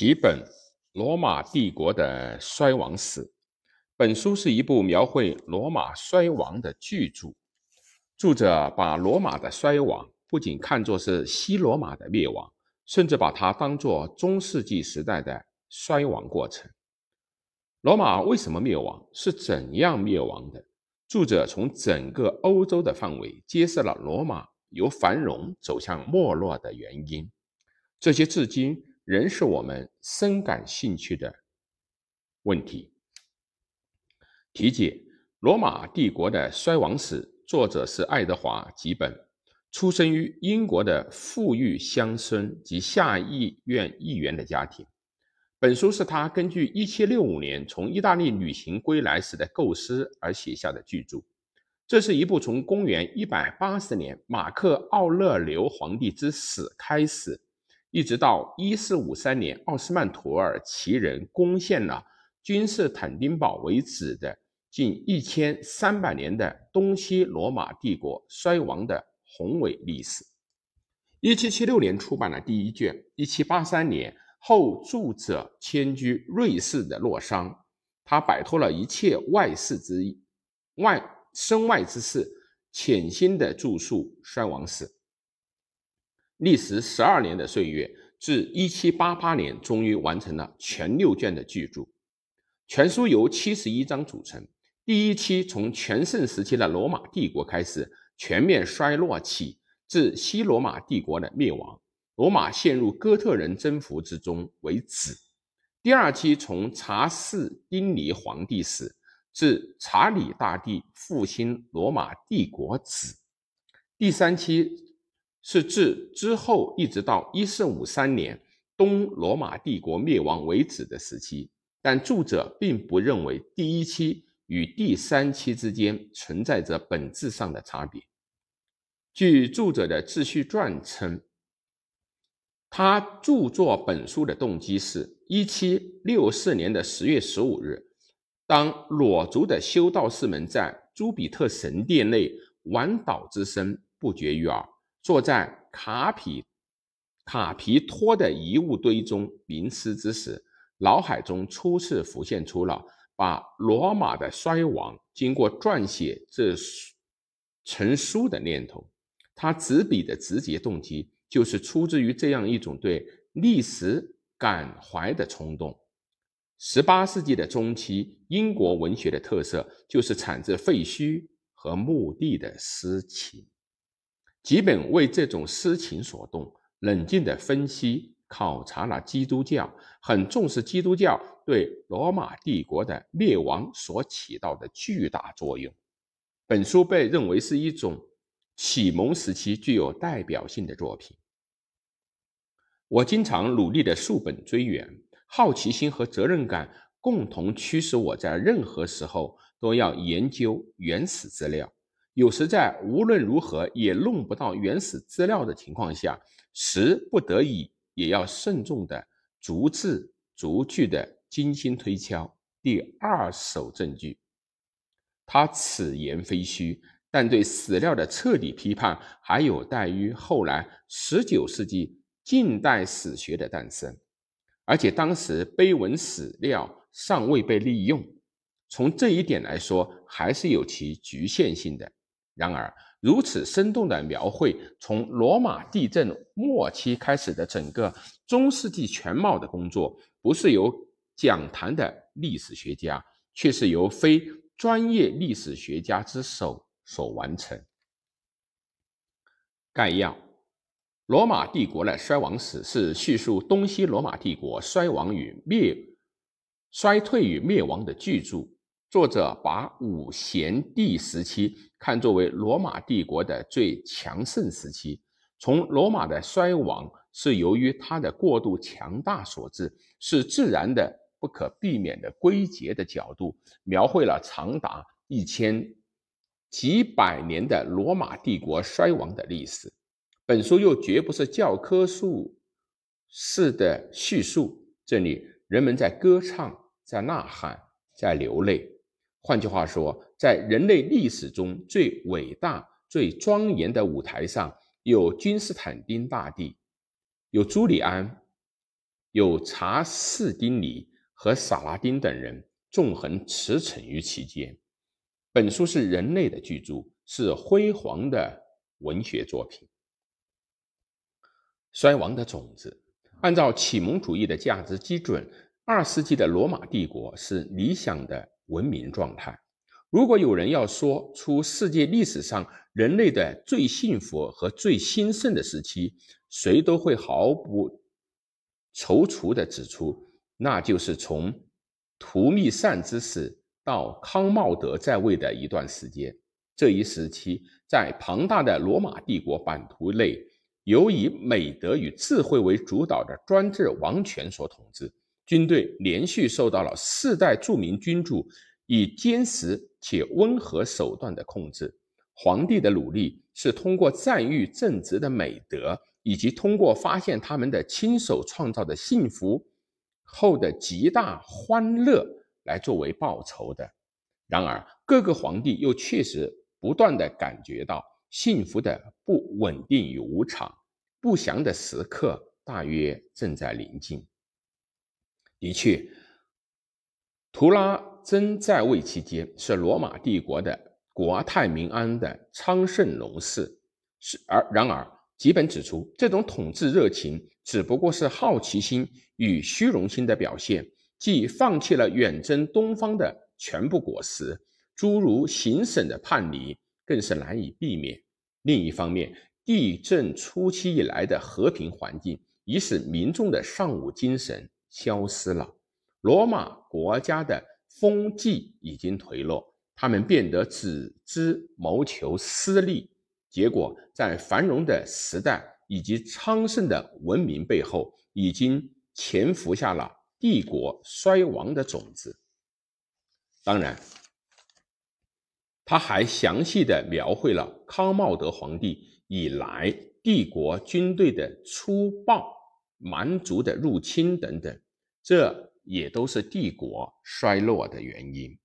几本罗马帝国的衰亡史。本书是一部描绘罗马衰亡的巨著。作者把罗马的衰亡不仅看作是西罗马的灭亡，甚至把它当作中世纪时代的衰亡过程。罗马为什么灭亡？是怎样灭亡的？作者从整个欧洲的范围揭示了罗马由繁荣走向没落的原因。这些至今。仍是我们深感兴趣的问题。题解：罗马帝国的衰亡史，作者是爱德华·吉本，出生于英国的富裕乡村及下议院议员的家庭。本书是他根据1765年从意大利旅行归来时的构思而写下的巨著。这是一部从公元180年马克·奥勒留皇帝之死开始。一直到一四五三年，奥斯曼土耳其人攻陷了君士坦丁堡为止的近一千三百年的东西罗马帝国衰亡的宏伟历史。一七七六年出版了第一卷，一七八三年后，著者迁居瑞士的洛桑，他摆脱了一切外事之外身外之事，潜心的著述衰亡史。历时十二年的岁月，至一七八八年，终于完成了全六卷的巨著。全书由七十一章组成。第一期从全盛时期的罗马帝国开始，全面衰落起，至西罗马帝国的灭亡，罗马陷入哥特人征服之中为止。第二期从查士丁尼皇帝死，至查理大帝复兴罗马帝国止。第三期。是自之后一直到一四五三年东罗马帝国灭亡为止的时期，但著者并不认为第一期与第三期之间存在着本质上的差别。据著者的自序传称，他著作本书的动机是一七六四年的十月十五日，当裸足的修道士们在朱比特神殿内玩岛之声不绝于耳。坐在卡皮卡皮托的遗物堆中冥思之时，脑海中初次浮现出了把罗马的衰亡经过撰写这成书的念头。他执笔的直接动机就是出自于这样一种对历史感怀的冲动。十八世纪的中期，英国文学的特色就是产自废墟和墓地的诗情。吉本为这种私情所动，冷静地分析考察了基督教，很重视基督教对罗马帝国的灭亡所起到的巨大作用。本书被认为是一种启蒙时期具有代表性的作品。我经常努力地溯本追源，好奇心和责任感共同驱使我在任何时候都要研究原始资料。有时在无论如何也弄不到原始资料的情况下，时不得已也要慎重的逐字逐句的精心推敲第二手证据。他此言非虚，但对史料的彻底批判还有待于后来十九世纪近代史学的诞生，而且当时碑文史料尚未被利用，从这一点来说，还是有其局限性的。然而，如此生动的描绘从罗马地震末期开始的整个中世纪全貌的工作，不是由讲坛的历史学家，却是由非专业历史学家之手所完成。概要：罗马帝国的衰亡史是叙述东西罗马帝国衰亡与灭、衰退与灭亡的巨著。作者把五贤帝时期看作为罗马帝国的最强盛时期，从罗马的衰亡是由于它的过度强大所致，是自然的不可避免的归结的角度，描绘了长达一千几百年的罗马帝国衰亡的历史。本书又绝不是教科书式的叙述，这里人们在歌唱，在呐喊，在流泪。换句话说，在人类历史中最伟大、最庄严的舞台上，有君士坦丁大帝，有朱利安，有查士丁尼和萨拉丁等人纵横驰骋于其间。本书是人类的巨著，是辉煌的文学作品。衰亡的种子，按照启蒙主义的价值基准，二世纪的罗马帝国是理想的文明状态。如果有人要说出世界历史上人类的最幸福和最兴盛的时期，谁都会毫不踌躇地指出，那就是从图密善之死到康茂德在位的一段时间。这一时期，在庞大的罗马帝国版图内，由以美德与智慧为主导的专制王权所统治，军队连续受到了四代著名君主。以坚实且温和手段的控制，皇帝的努力是通过赞誉正直的美德，以及通过发现他们的亲手创造的幸福后的极大欢乐来作为报酬的。然而，各个皇帝又确实不断地感觉到幸福的不稳定与无常，不祥的时刻大约正在临近。的确，图拉。真在位期间是罗马帝国的国泰民安的昌盛隆世，是而然而，吉本指出，这种统治热情只不过是好奇心与虚荣心的表现，即放弃了远征东方的全部果实。诸如行省的叛离更是难以避免。另一方面，地震初期以来的和平环境已使民众的尚武精神消失了。罗马国家的。风气已经颓落，他们变得只知谋求私利，结果在繁荣的时代以及昌盛的文明背后，已经潜伏下了帝国衰亡的种子。当然，他还详细的描绘了康茂德皇帝以来帝国军队的粗暴、蛮族的入侵等等，这。也都是帝国衰落的原因。